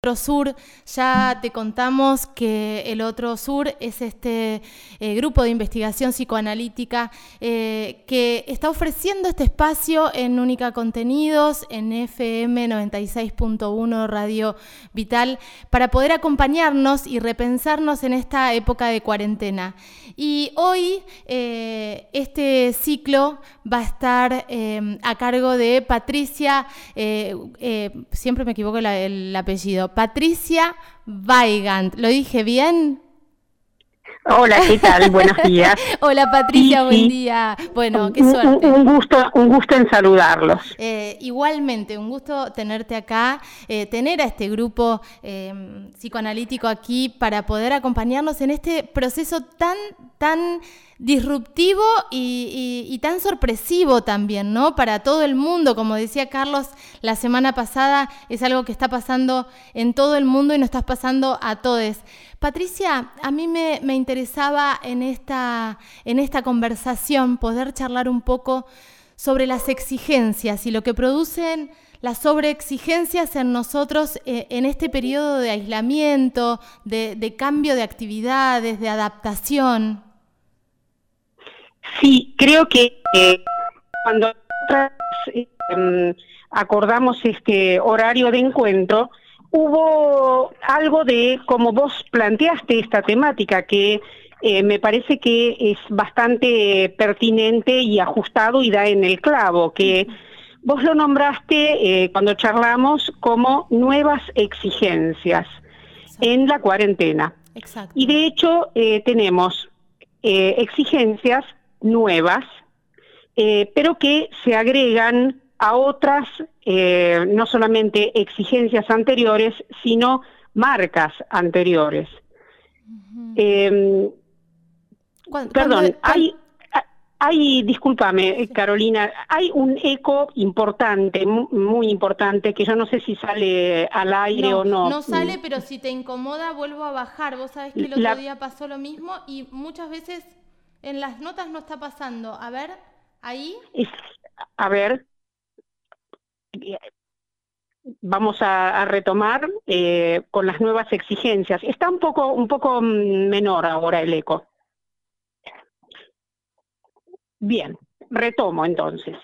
otro sur. Ya te contamos que el otro sur es este eh, grupo de investigación psicoanalítica eh, que está ofreciendo este espacio en Única Contenidos, en FM 96.1 Radio Vital, para poder acompañarnos y repensarnos en esta época de cuarentena. Y hoy eh, este ciclo va a estar a cargo de Patricia, siempre me equivoco el apellido, Patricia Weigand. ¿Lo dije bien? Hola, ¿qué tal? Buenos días. Hola Patricia, buen día. Bueno, qué suerte. Un, gusto, un gusto en saludarlos. Eh, igualmente, un gusto tenerte acá, eh, tener a este grupo eh, psicoanalítico aquí para poder acompañarnos en este proceso tan, tan disruptivo y, tan sorpresivo también, ¿no? Para todo el mundo, como decía Carlos la semana pasada, es algo que está pasando en todo el mundo y nos está pasando a todos. Patricia, a mí me, interesaba en esta, conversación poder charlar un poco sobre las exigencias y lo que producen las sobreexigencias en nosotros eh, en este periodo de aislamiento, de cambio de actividades, de adaptación. Sí, creo que eh, cuando em, acordamos este horario de encuentro, hubo algo de, como vos planteaste esta temática, que eh, me parece que es bastante pertinente y ajustado y da en el clavo, que vos lo nombraste eh, cuando charlamos como nuevas exigencias en la cuarentena. Exacto. Y de hecho tenemos exigencias nuevas, eh, pero que se agregan a otras, eh, no solamente exigencias anteriores, sino marcas anteriores. Em, perdón, hay, hay, discúlpame, Carolina, hay un eco importante, muy importante, que yo no sé si sale al aire o no. No sale, pero si te incomoda, vuelvo a bajar. Vos sabés que el otro día pasó lo mismo y muchas veces en las notas no está pasando. A ver, ahí. a ver. Vamos a, retomar eh, con las nuevas exigencias. Está un poco, un poco menor ahora el eco. Bien, retomo entonces.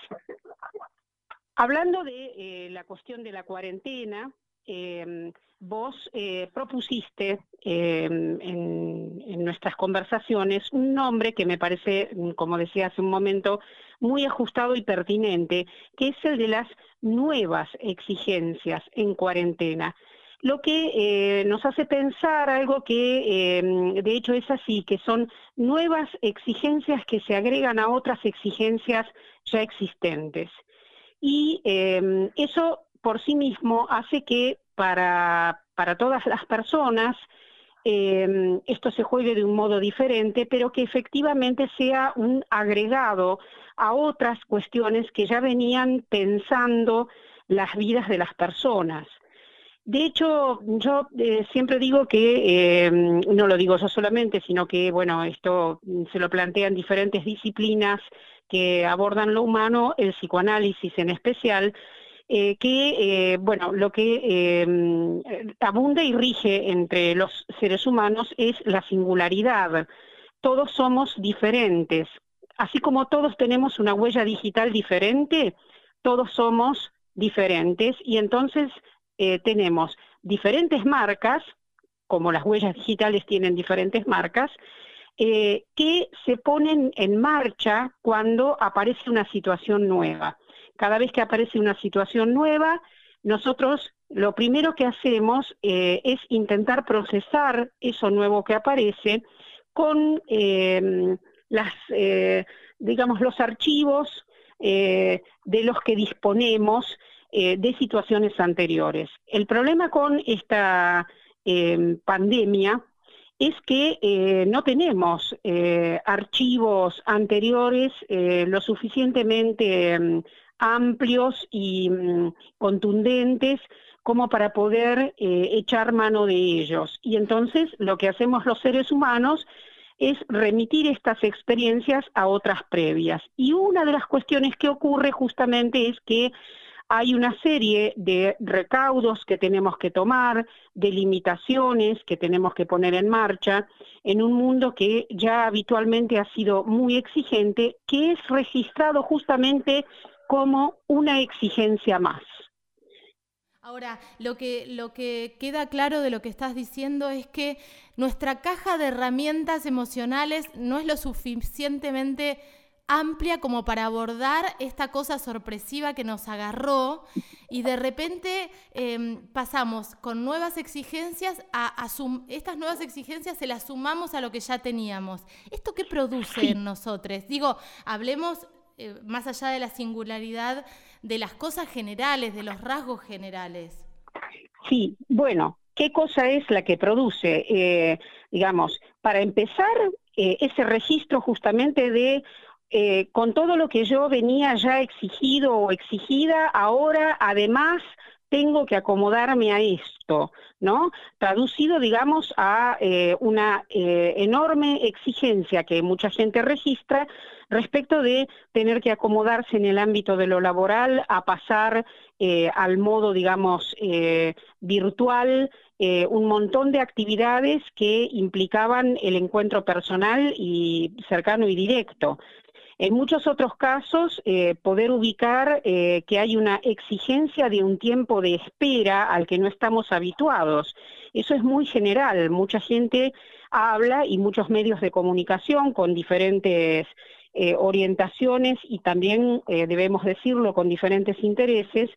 Hablando de eh, la cuestión de la cuarentena, eh, vos eh, propusiste em, en, nuestras conversaciones un nombre que me parece, mm, como decía hace un momento, muy ajustado y pertinente, que es el de las nuevas exigencias en cuarentena. Lo que eh, nos hace pensar algo que em, de hecho es así, que son nuevas exigencias que se agregan a otras exigencias ya existentes. Y em, eso por sí mismo hace que para, para todas las personas eh, esto se juegue de un modo diferente, pero que efectivamente sea un agregado a otras cuestiones que ya venían pensando las vidas de las personas. De hecho, yo eh, siempre digo que, eh, no lo digo yo solamente, sino que, bueno, esto se lo plantean diferentes disciplinas que abordan lo humano, el psicoanálisis en especial, eh, que, eh, bueno, lo que em, abunda y rige entre los seres humanos es la singularidad. Todos somos diferentes. Así como todos tenemos una huella digital diferente, todos somos diferentes y entonces eh, tenemos diferentes marcas, como las huellas digitales tienen diferentes marcas, que se ponen en marcha cuando aparece una situación nueva. Cada vez que aparece una situación nueva, nosotros lo primero que hacemos eh, es intentar procesar eso nuevo que aparece con em, las, eh, digamos, los archivos eh, de los que disponemos de situaciones anteriores. El problema con esta em, pandemia es que no tenemos archivos anteriores lo suficientemente em, amplios y mm, contundentes como para poder eh, echar mano de ellos. Y entonces lo que hacemos los seres humanos es remitir estas experiencias a otras previas. Y una de las cuestiones que ocurre justamente es que hay una serie de recaudos que tenemos que tomar, de limitaciones que tenemos que poner en marcha en un mundo que ya habitualmente ha sido muy exigente, que es registrado justamente como una exigencia más. Ahora, lo que, lo que queda claro de lo que estás diciendo es que nuestra caja de herramientas emocionales no es lo suficientemente amplia como para abordar esta cosa sorpresiva que nos agarró y de repente em, pasamos con nuevas exigencias a, estas nuevas exigencias se las sumamos a lo que ya teníamos. ¿Esto qué produce en nosotros? Digo, hablemos eh, más allá de la singularidad de las cosas generales, de los rasgos generales. Sí, bueno, ¿qué cosa es la que produce? Eh, digamos, para empezar, eh, ese registro justamente de con todo lo que yo venía ya exigido o exigida, ahora además tengo que acomodarme a esto, ¿no? Traducido, digamos, a eh, una eh, enorme exigencia que mucha gente registra respecto de tener que acomodarse en el ámbito de lo laboral a pasar al modo, digamos, virtual, un montón de actividades que implicaban el encuentro personal y cercano y directo. En muchos otros casos, eh, poder ubicar eh, que hay una exigencia de un tiempo de espera al que no estamos habituados. Eso es muy general. Mucha gente habla y muchos medios de comunicación con diferentes eh, orientaciones y también, debemos decirlo, con diferentes intereses,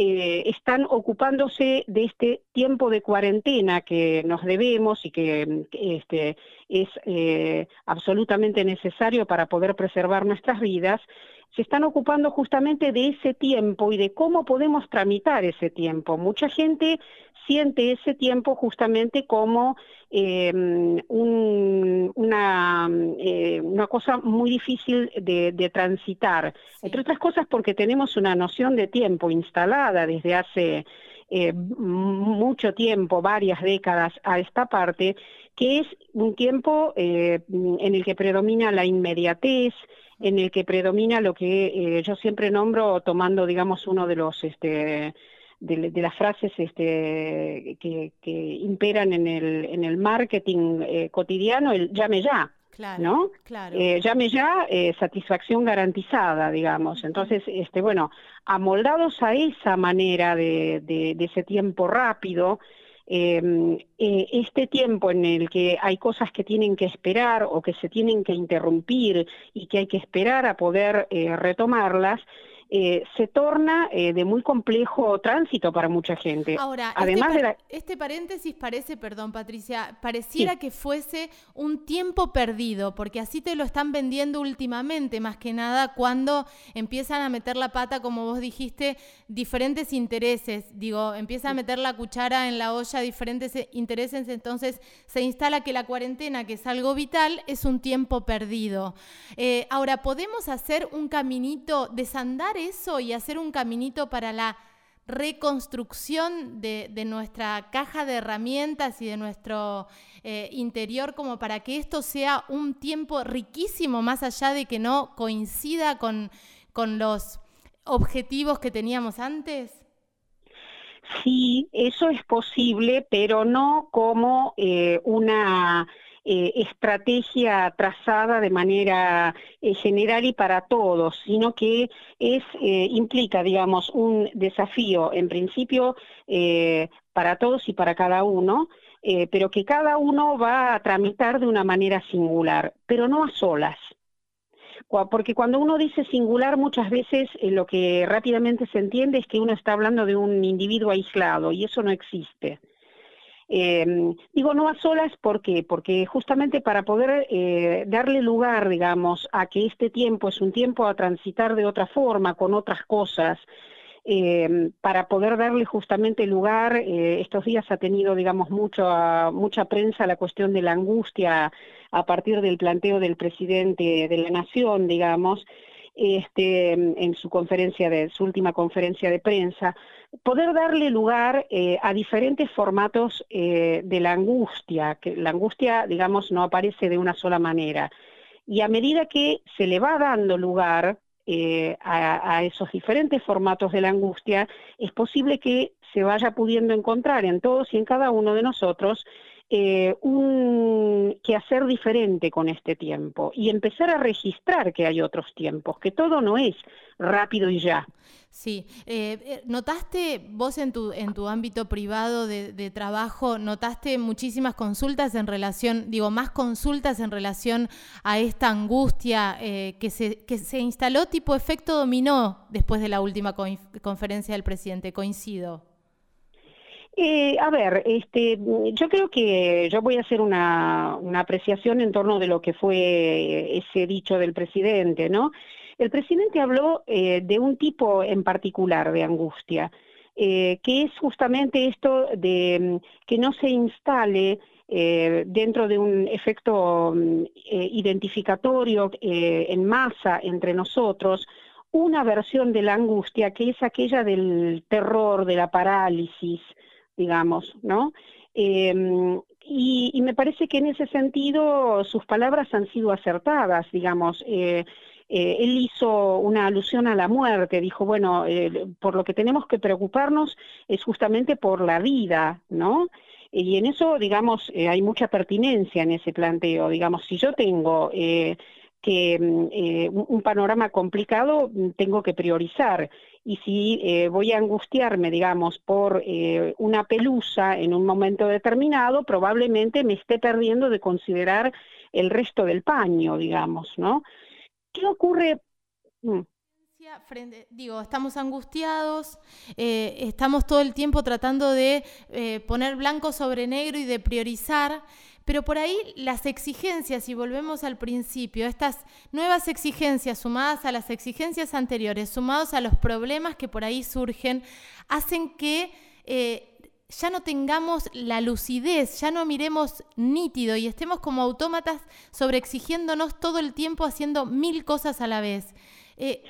eh, están ocupándose de este tiempo de cuarentena que nos debemos y que, este, es eh, absolutamente necesario para poder preservar nuestras vidas, se están ocupando justamente de ese tiempo y de cómo podemos tramitar ese tiempo. Mucha gente siente ese tiempo justamente como em, una, eh, una, cosa muy difícil de, transitar, entre otras cosas porque tenemos una noción de tiempo instalada desde hace eh, mucho tiempo, varias décadas a esta parte, que es un tiempo eh, en el que predomina la inmediatez, en el que predomina lo que yo siempre nombro tomando, digamos, uno de los este, de, las frases este, que, imperan en el, en el marketing eh, cotidiano, el llame ya. Claro, ¿no? Claro. Eh, llame ya, eh, satisfacción garantizada, digamos. Entonces, este, bueno, amoldados a esa manera de, de, ese tiempo rápido, em, este tiempo en el que hay cosas que tienen que esperar o que se tienen que interrumpir y que hay que esperar a poder retomarlas, eh, se torna eh, de muy complejo tránsito para mucha gente. Ahora, este Además este, este paréntesis parece, perdón Patricia, pareciera que fuese un tiempo perdido, porque así te lo están vendiendo últimamente, más que nada cuando empiezan a meter la pata, como vos dijiste, diferentes intereses, digo, empiezan a meter la cuchara en la olla, diferentes eh, intereses, entonces se instala que la cuarentena, que es algo vital, es un tiempo perdido. ahora, ¿podemos hacer un caminito, desandar eso y hacer un caminito para la reconstrucción de, nuestra caja de herramientas y de nuestro eh, interior como para que esto sea un tiempo riquísimo más allá de que no coincida con, los objetivos que teníamos antes? Sí, eso es posible, pero no como eh, una eh, estrategia trazada de manera eh, general y para todos, sino que es, eh, implica, digamos, un desafío en principio para todos y para cada uno, pero que cada uno va a tramitar de una manera singular, pero no a solas porque cuando uno dice singular muchas veces lo que rápidamente se entiende es que uno está hablando de un individuo aislado y eso no existe. Em, digo no a solas, ¿por qué? Porque justamente para poder eh, darle lugar, digamos, a que este tiempo es un tiempo a transitar de otra forma, con otras cosas, em, para poder darle justamente lugar, eh, estos días ha tenido, digamos, mucho, mucha prensa la cuestión de la angustia a partir del planteo del presidente de la Nación, digamos, este, en su conferencia de su última conferencia de prensa, poder darle lugar eh, a diferentes formatos eh, de la angustia, que la angustia, digamos, no aparece de una sola manera. Y a medida que se le va dando lugar, eh, a, esos diferentes formatos de la angustia, es posible que se vaya pudiendo encontrar en todos y en cada uno de nosotros eh, un quehacer diferente con este tiempo y empezar a registrar que hay otros tiempos, que todo no es rápido y ya. Sí, eh, eh, ¿notaste vos en tu, en tu ámbito privado de, trabajo, notaste muchísimas consultas en relación, digo, más consultas en relación a esta angustia que, se, que se instaló tipo efecto dominó después de la última conferencia del presidente? Coincido. Eh, a ver, este, yo creo que yo voy a hacer una, apreciación en torno de lo que fue ese dicho del presidente, ¿no? El presidente habló eh, de un tipo en particular de angustia, eh, que es justamente esto de mm, que no se instale dentro de un efecto mm, identificatorio en masa entre nosotros, una versión de la angustia que es aquella del terror, de la parálisis, digamos, ¿no? Em, y, me parece que en ese sentido sus palabras han sido acertadas, digamos. Eh, eh, él hizo una alusión a la muerte, dijo, bueno, eh, por lo que tenemos que preocuparnos es justamente por la vida, ¿no? Y en eso, digamos, hay mucha pertinencia en ese planteo. Digamos, si yo tengo que mm, un panorama complicado mm, tengo que priorizar. Y si eh, voy a angustiarme, digamos, por eh, una pelusa en un momento determinado, probablemente me esté perdiendo de considerar el resto del paño, digamos, ¿no? ¿Qué ocurre? Mm. digo, estamos angustiados, estamos todo el tiempo tratando de poner blanco sobre negro y de priorizar, pero por ahí las exigencias, y volvemos al principio, estas nuevas exigencias sumadas a las exigencias anteriores, sumados a los problemas que por ahí surgen, hacen que eh, ya no tengamos la lucidez, ya no miremos nítido y estemos como autómatas sobreexigiéndonos todo el tiempo haciendo mil cosas a la vez. Eh,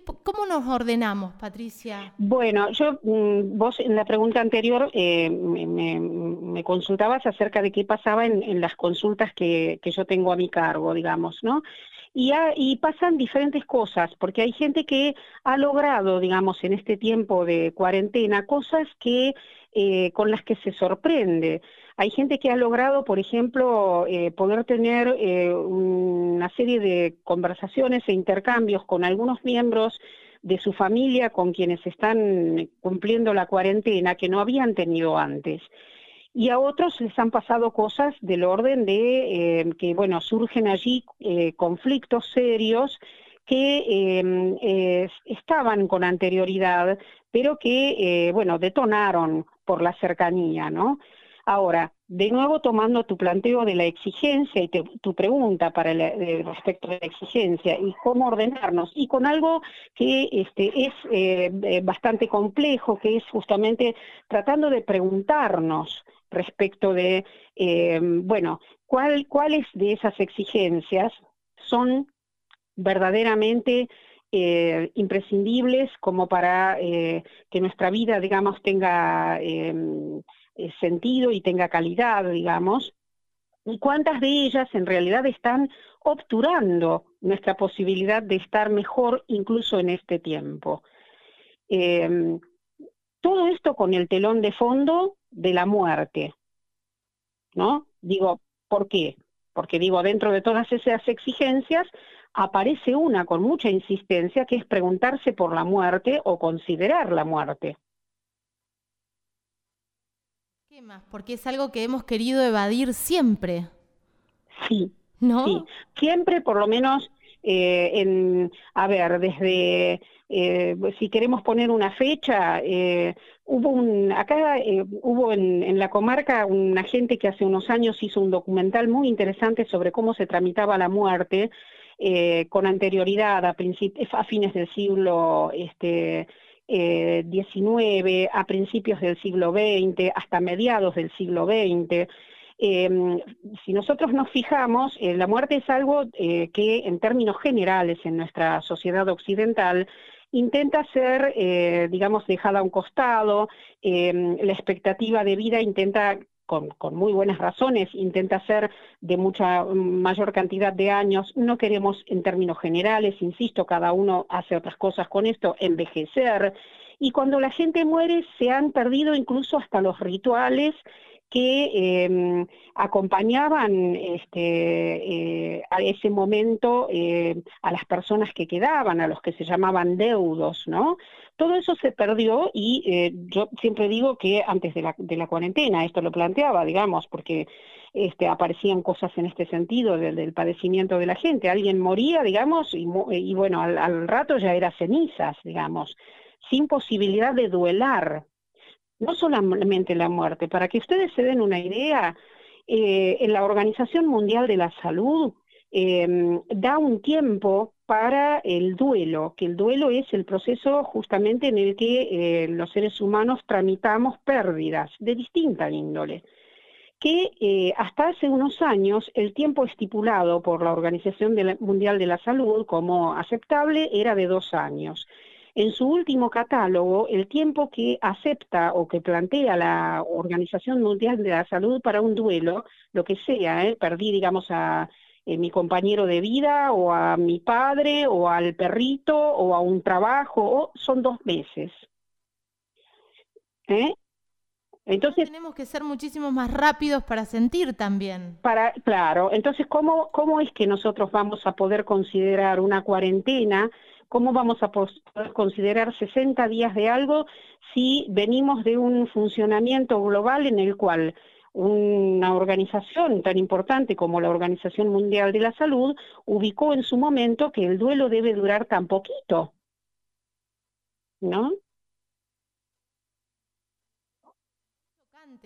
¿Cómo nos ordenamos, Patricia? Bueno, yo, mm, vos en la pregunta anterior eh, me, consultabas acerca de qué pasaba en, las consultas que, yo tengo a mi cargo, digamos, ¿no? Y, y, pasan diferentes cosas, porque hay gente que ha logrado, digamos, en este tiempo de cuarentena, cosas que eh, con las que se sorprende. Hay gente que ha logrado, por ejemplo, eh, poder tener eh, una serie de conversaciones e intercambios con algunos miembros de su familia con quienes están cumpliendo la cuarentena que no habían tenido antes. Y a otros les han pasado cosas del orden de que, bueno, surgen allí conflictos serios que em, estaban con anterioridad, pero que, bueno, detonaron por la cercanía, ¿no? Ahora, de nuevo tomando tu planteo de la exigencia y tu pregunta para respecto de la exigencia y cómo ordenarnos, y con algo que este, es eh, eh, bastante complejo, que es justamente tratando de preguntarnos respecto de, eh, bueno, ¿cuál, cuáles de esas exigencias son verdaderamente eh, imprescindibles como para que nuestra vida, digamos, tenga em, eh, sentido y tenga calidad, digamos, y cuántas de ellas en realidad están obturando nuestra posibilidad de estar mejor incluso en este tiempo. Em, todo esto con el telón de fondo de la muerte, ¿no? Digo, ¿por qué? Porque digo, dentro de todas esas exigencias aparece una con mucha insistencia, que es preguntarse por la muerte o considerar la muerte. Porque es algo que hemos querido evadir siempre. Sí, ¿no? Sí, siempre por lo menos eh, en, a ver, desde, eh, si queremos poner una fecha, eh, hubo un, acá hubo en, en, la comarca una gente que hace unos años hizo un documental muy interesante sobre cómo se tramitaba la muerte eh, con anterioridad a, a, fines del siglo este, XIX, a principios del siglo XX, hasta mediados del siglo XX. Em, si nosotros nos fijamos, eh, la muerte es algo eh, que en términos generales en nuestra sociedad occidental intenta ser, digamos, dejada a un costado, em, la expectativa de vida intenta con, con, muy buenas razones, intenta hacer de mucha mayor cantidad de años. No queremos en términos generales, insisto, cada uno hace otras cosas con esto, envejecer. Y cuando la gente muere se han perdido incluso hasta los rituales que em, acompañaban este, eh, a ese momento eh, a las personas que quedaban, a los que se llamaban deudos, ¿no? Todo eso se perdió y eh, yo siempre digo que antes de la, cuarentena, esto lo planteaba, digamos, porque este, aparecían cosas en este sentido del, padecimiento de la gente. Alguien moría, digamos, y, y bueno, al, al rato ya era cenizas, digamos, sin posibilidad de duelar, no solamente la muerte, para que ustedes se den una idea, eh, en la Organización Mundial de la Salud em, da un tiempo para el duelo, que el duelo es el proceso justamente en el que eh, los seres humanos tramitamos pérdidas de distinta índole que eh, hasta hace unos años el tiempo estipulado por la Organización Mundial de la Salud como aceptable era de dos años. En su último catálogo, el tiempo que acepta o que plantea la Organización Mundial de la Salud para un duelo, lo que sea, ¿eh? perdí, digamos, a eh, mi compañero de vida o a mi padre o al perrito o a un trabajo, son dos meses. ¿Eh? Entonces tenemos que ser muchísimo más rápidos para sentir también. Para, claro, entonces ¿cómo, cómo es que nosotros vamos a poder considerar una cuarentena ¿Cómo vamos a poder considerar 60 días de algo si venimos de un funcionamiento global en el cual una organización tan importante como la Organización Mundial de la Salud ubicó en su momento que el duelo debe durar tan poquito? ¿No?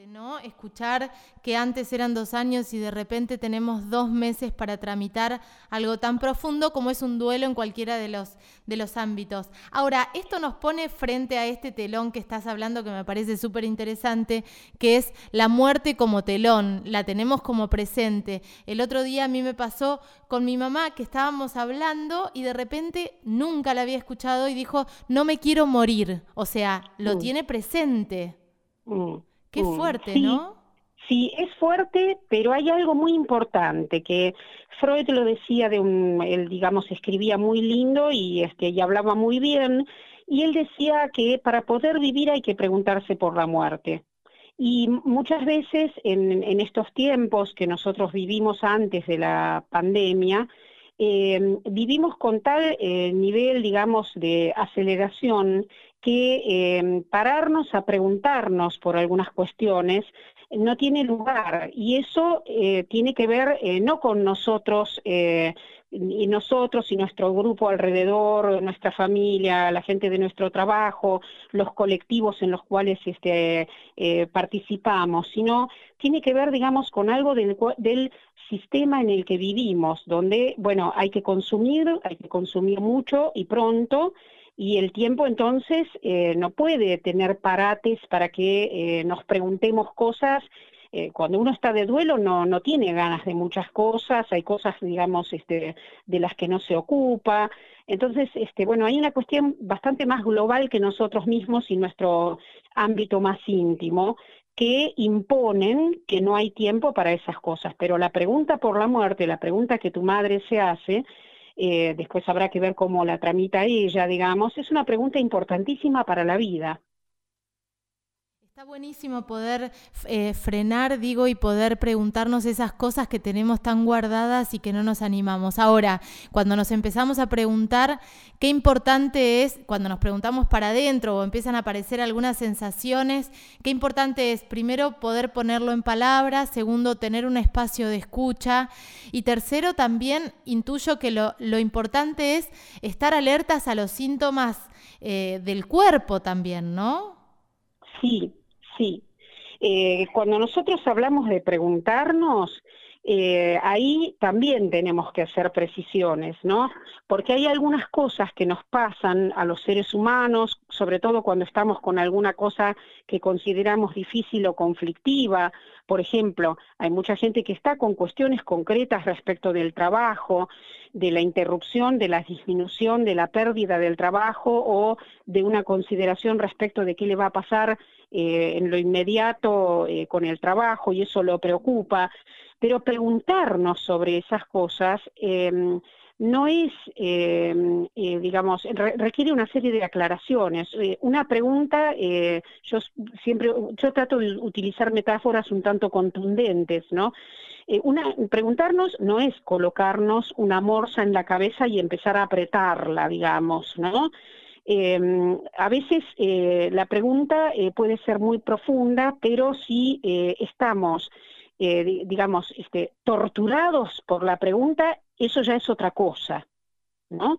¿No? Escuchar que antes eran dos años y de repente tenemos dos meses para tramitar algo tan profundo como es un duelo en cualquiera de los, de los ámbitos. Ahora, esto nos pone frente a este telón que estás hablando que me parece súper interesante, que es la muerte como telón, la tenemos como presente. El otro día a mí me pasó con mi mamá que estábamos hablando y de repente nunca la había escuchado y dijo, no me quiero morir, o sea, lo mm. tiene presente. Mm. Qué fuerte, ¿no? Sí, es fuerte, pero hay algo muy importante que Freud lo decía de un, él digamos escribía muy lindo y este y hablaba muy bien y él decía que para poder vivir hay que preguntarse por la muerte. Y muchas veces en, en estos tiempos que nosotros vivimos antes de la pandemia, eh, vivimos con tal eh, nivel, digamos, de aceleración que eh, pararnos a preguntarnos por algunas cuestiones no tiene lugar. Y eso tiene que ver no con nosotros y nosotros y nuestro grupo alrededor, nuestra familia, la gente de nuestro trabajo, los colectivos en los cuales este, participamos, sino tiene que ver, digamos, con algo del, del sistema en el que vivimos, donde, bueno, hay que consumir, hay que consumir mucho y pronto, y el tiempo entonces eh, no puede tener parates para que eh, nos preguntemos cosas. Eh, cuando uno está de duelo no, no tiene ganas de muchas cosas, hay cosas, digamos, este, de las que no se ocupa. Entonces, este, bueno, hay una cuestión bastante más global que nosotros mismos y nuestro ámbito más íntimo, que imponen que no hay tiempo para esas cosas. Pero la pregunta por la muerte, la pregunta que tu madre se hace, eh, después habrá que ver cómo la tramita ella, digamos, es una pregunta importantísima para la vida. Está buenísimo poder eh, frenar, digo, y poder preguntarnos esas cosas que tenemos tan guardadas y que no nos animamos. Ahora, cuando nos empezamos a preguntar qué importante es, cuando nos preguntamos para adentro o empiezan a aparecer algunas sensaciones, qué importante es, primero, poder ponerlo en palabras, segundo, tener un espacio de escucha y tercero, también intuyo que lo, importante es estar alertas a los síntomas eh, del cuerpo también, ¿no? Sí, Sí. Eh, cuando nosotros hablamos de preguntarnos, eh, ahí también tenemos que hacer precisiones, ¿no? Porque hay algunas cosas que nos pasan a los seres humanos, sobre todo cuando estamos con alguna cosa que consideramos difícil o conflictiva. Por ejemplo, hay mucha gente que está con cuestiones concretas respecto del trabajo, de la interrupción, de la disminución, de la pérdida del trabajo o de una consideración respecto de qué le va a pasar en lo inmediato con el trabajo y eso lo preocupa, pero preguntarnos sobre esas cosas em, no es, em, eh, digamos, requiere una serie de aclaraciones. Eh, una pregunta, eh, yo siempre, yo trato de utilizar metáforas un tanto contundentes, ¿no? una, preguntarnos no es colocarnos una morsa en la cabeza y empezar a apretarla, digamos, ¿no? Em, a veces la pregunta puede ser muy profunda, pero si estamos eh, digamos, este, torturados por la pregunta, eso ya es otra cosa, ¿no?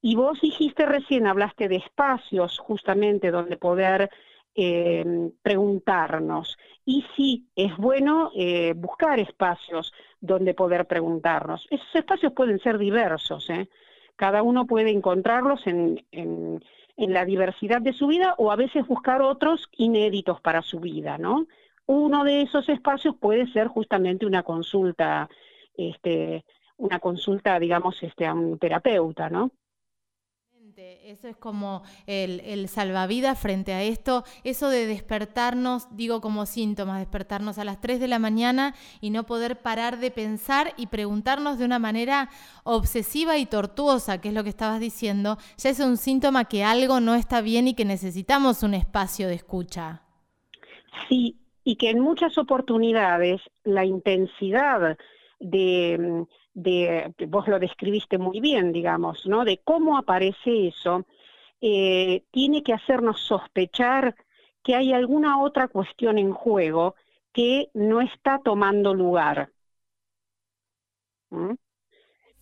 Y vos dijiste recién, hablaste de espacios justamente donde poder eh, preguntarnos. Y sí, es bueno eh, buscar espacios donde poder preguntarnos. Esos espacios pueden ser diversos, ¿eh? Cada uno puede encontrarlos en, en, la diversidad de su vida o a veces buscar otros inéditos para su vida, ¿no? Uno de esos espacios puede ser justamente una consulta, este, una consulta, digamos, este, a un terapeuta, ¿no? Eso es como el, salvavidas frente a esto, eso de despertarnos, digo como síntomas, despertarnos a las 3 de la mañana y no poder parar de pensar y preguntarnos de una manera obsesiva y tortuosa, que es lo que estabas diciendo, ya es un síntoma que algo no está bien y que necesitamos un espacio de escucha. Sí, y que en muchas oportunidades la intensidad de, de, vos lo describiste muy bien, digamos, ¿no? De cómo aparece eso, eh, tiene que hacernos sospechar que hay alguna otra cuestión en juego que no está tomando lugar. ¿Mm?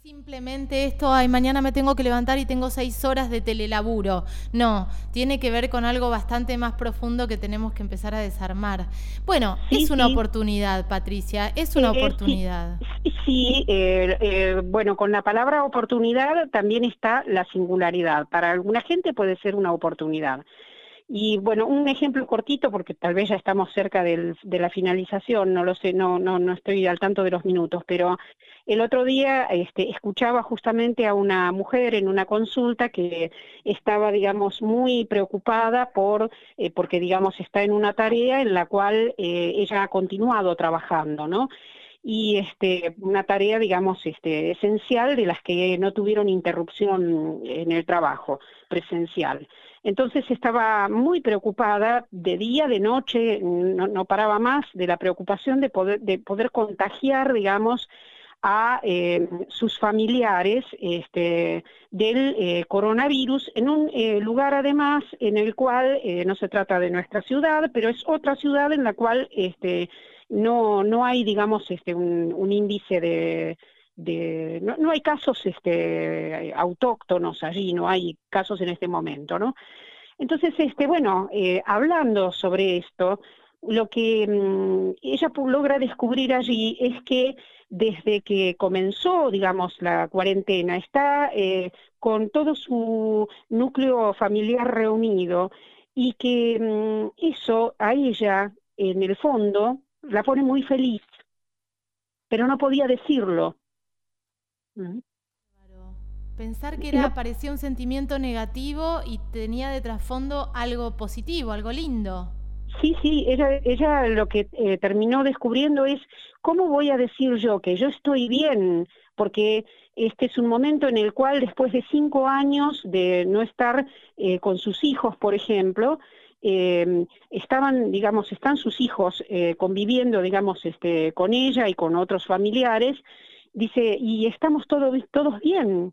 Simplemente esto, ay, mañana me tengo que levantar y tengo seis horas de telelaburo. No, tiene que ver con algo bastante más profundo que tenemos que empezar a desarmar. Bueno, es una oportunidad, Patricia, es una eh, eh, oportunidad. Sí, eh, bueno, con la palabra oportunidad también está la singularidad. Para alguna gente puede ser una oportunidad. Y bueno, un ejemplo cortito, porque tal vez ya estamos cerca del, de la finalización, no lo sé, no, no, no estoy al tanto de los minutos, pero el otro día este, escuchaba justamente a una mujer en una consulta que estaba, digamos, muy preocupada por, eh, porque, digamos, está en una tarea en la cual eh, ella ha continuado trabajando, ¿no? Y este, una tarea, digamos, este, esencial de las que no tuvieron interrupción en el trabajo presencial. Entonces estaba muy preocupada de día, de noche, no, paraba más de la preocupación de poder, de poder contagiar, digamos, a eh, sus familiares este, del eh, coronavirus en un eh, lugar además en el cual no se trata de nuestra ciudad, pero es otra ciudad en la cual este, no, no hay, digamos, este, un, índice de, de no, no, hay casos este, autóctonos allí, no hay casos en este momento, ¿no? Entonces, este, bueno, eh, hablando sobre esto, lo que mm, ella logra descubrir allí es que desde que comenzó, digamos, la cuarentena, está eh, con todo su núcleo familiar reunido y que mm, eso a ella, en el fondo, la pone muy feliz, pero no podía decirlo. Pensar que era, parecía un sentimiento negativo y tenía de trasfondo algo positivo, algo lindo. Sí, sí, ella, ella lo que eh, terminó descubriendo es cómo voy a decir yo que yo estoy bien, porque este es un momento en el cual después de cinco años de no estar eh, con sus hijos, por ejemplo, eh, estaban, digamos, están sus hijos eh, conviviendo, digamos, este, con ella y con otros familiares, dice, y estamos todos, todos bien.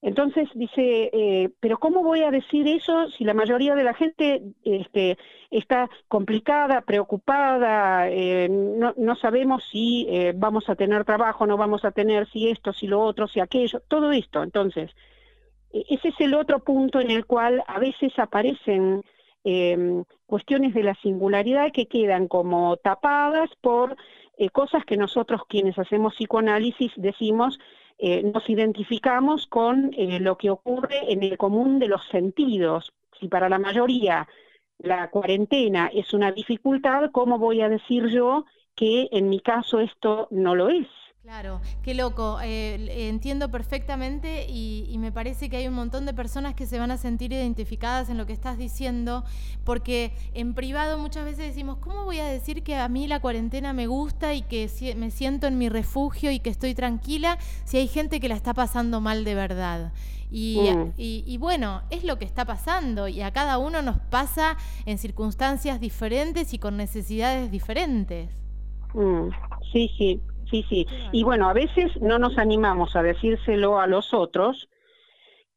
Entonces dice, eh, pero ¿cómo voy a decir eso si la mayoría de la gente este, está complicada, preocupada, eh, no, no, sabemos si vamos a tener trabajo, no vamos a tener, si esto, si lo otro, si aquello, todo esto. Entonces, e-, ese es el otro punto en el cual a veces aparecen Em, cuestiones de la singularidad que quedan como tapadas por eh, cosas que nosotros quienes hacemos psicoanálisis decimos eh, nos identificamos con eh, lo que ocurre en el común de los sentidos. Si para la mayoría la cuarentena es una dificultad, ¿cómo voy a decir yo que en mi caso esto no lo es? Claro, qué loco. Eh, entiendo perfectamente y, me parece que hay un montón de personas que se van a sentir identificadas en lo que estás diciendo, porque en privado muchas veces decimos, ¿cómo voy a decir que a mí la cuarentena me gusta y que me siento en mi refugio y que estoy tranquila si hay gente que la está pasando mal de verdad? Y, mm. y, bueno, es lo que está pasando y a cada uno nos pasa en circunstancias diferentes y con necesidades diferentes. Mm. Sí, sí, sí, sí. Y bueno, a veces no nos animamos a decírselo a los otros,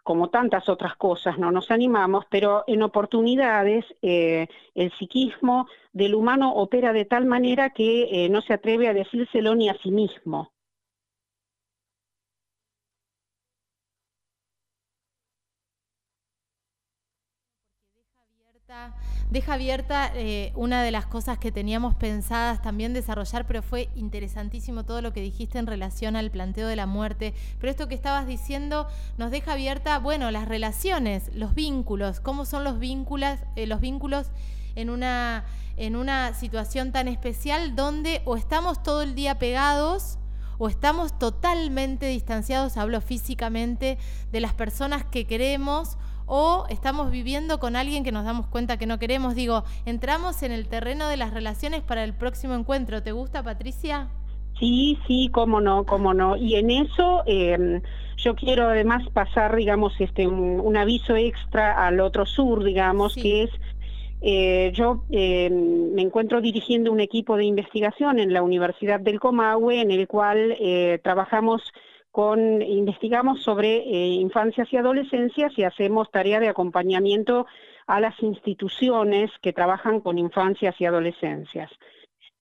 como tantas otras cosas, no nos animamos, pero en oportunidades eh, el psiquismo del humano opera de tal manera que eh, no se atreve a decírselo ni a sí mismo. Deja abierta eh, una de las cosas que teníamos pensadas también desarrollar, pero fue interesantísimo todo lo que dijiste en relación al planteo de la muerte. Pero esto que estabas diciendo nos deja abierta, bueno, las relaciones, los vínculos, cómo son los vínculos, eh, los vínculos en una, en una situación tan especial donde o estamos todo el día pegados o estamos totalmente distanciados, hablo físicamente, de las personas que queremos o estamos viviendo con alguien que nos damos cuenta que no queremos. Digo, entramos en el terreno de las relaciones para el próximo encuentro. ¿Te gusta, Patricia? Sí, sí, cómo no, cómo no. Y en eso em, yo quiero además pasar, digamos, este un, aviso extra al otro sur, digamos, que es eh, yo em, me encuentro dirigiendo un equipo de investigación en la Universidad del Comahue, en el cual eh, trabajamos investigamos sobre eh, infancias y adolescencias y hacemos tarea de acompañamiento a las instituciones que trabajan con infancias y adolescencias.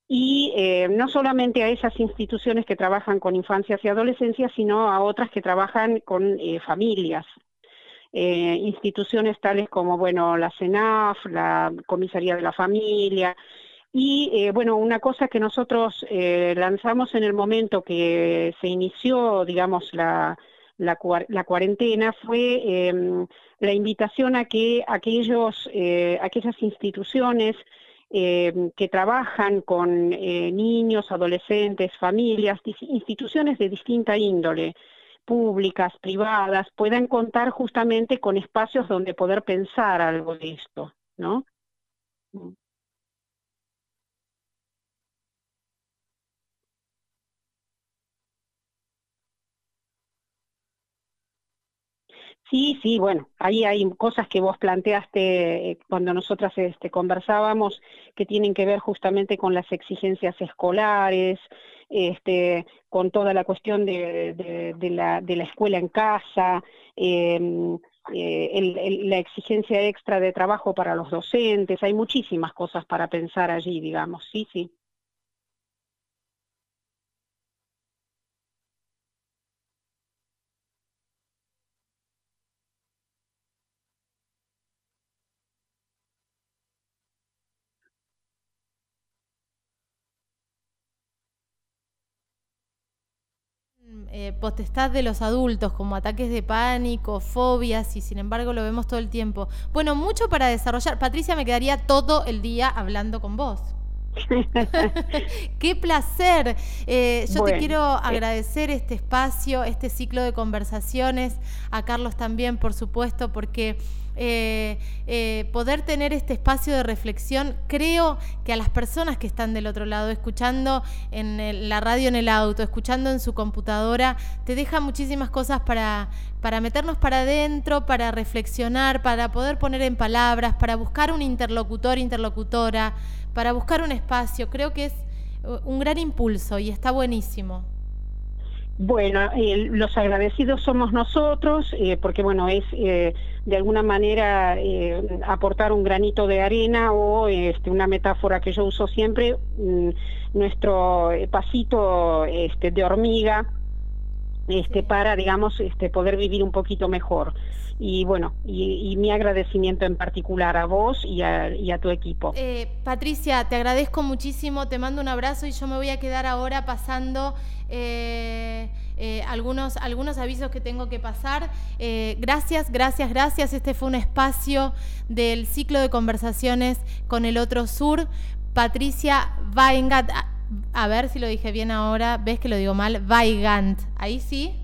Y eh, no solamente a esas instituciones que trabajan con infancias y adolescencias, sino a otras que trabajan con eh, familias. instituciones tales como, bueno, la CENAF, la Comisaría de la Familia, y eh, bueno, una cosa que nosotros eh, lanzamos en el momento que se inició, digamos, la, cuarentena fue em, la invitación a que aquellos, eh, aquellas instituciones em, que trabajan con niños, adolescentes, familias, instituciones de distinta índole, públicas, privadas, puedan contar justamente con espacios donde poder pensar algo de esto, ¿no? Sí, sí, bueno, ahí hay cosas que vos planteaste eh, cuando nosotras este, conversábamos que tienen que ver justamente con las exigencias escolares, este, con toda la cuestión de, la, escuela en casa, em, eh, la exigencia extra de trabajo para los docentes, hay muchísimas cosas para pensar allí, digamos, sí, sí. Eh, potestad de los adultos, como ataques de pánico, fobias, y sin embargo lo vemos todo el tiempo. Bueno, mucho para desarrollar. Patricia, me quedaría todo el día hablando con vos. Qué placer. Eh, yo te quiero eh. agradecer este espacio, este ciclo de conversaciones, a Carlos también, por supuesto, porque eh, eh, poder tener este espacio de reflexión, creo que a las personas que están del otro lado, escuchando en la radio en el auto, escuchando en su computadora, te deja muchísimas cosas para, para meternos para adentro, para reflexionar, para poder poner en palabras, para buscar un interlocutor, interlocutora, para buscar un espacio. Creo que es uh, un gran impulso y está buenísimo. Bueno, eh, los agradecidos somos nosotros, eh, porque bueno, es eh, de alguna manera aportar un granito de arena o este, una metáfora que yo uso siempre, mm, nuestro pasito este, de hormiga este, para, digamos, este, poder vivir un poquito mejor. Y bueno, y, mi agradecimiento en particular a vos y a, tu equipo. Eh, Patricia, te agradezco muchísimo, te mando un abrazo y yo me voy a quedar ahora pasando eh, eh, algunos, algunos avisos que tengo que pasar. gracias, gracias, gracias. Este fue un espacio del ciclo de conversaciones con el otro sur. Patricia Vaingat a ver si lo dije bien ahora, ves que lo digo mal, Weigand. Ahí sí.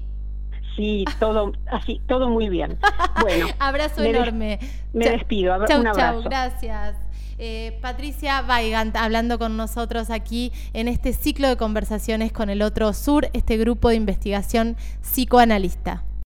Sí, todo así, todo muy bien. Bueno, abrazo enorme. me despido. chau, un abrazo. Chau, gracias. Eh, Patricia Weigand hablando con nosotros aquí en este ciclo de conversaciones con el otro sur, este grupo de investigación psicoanalista.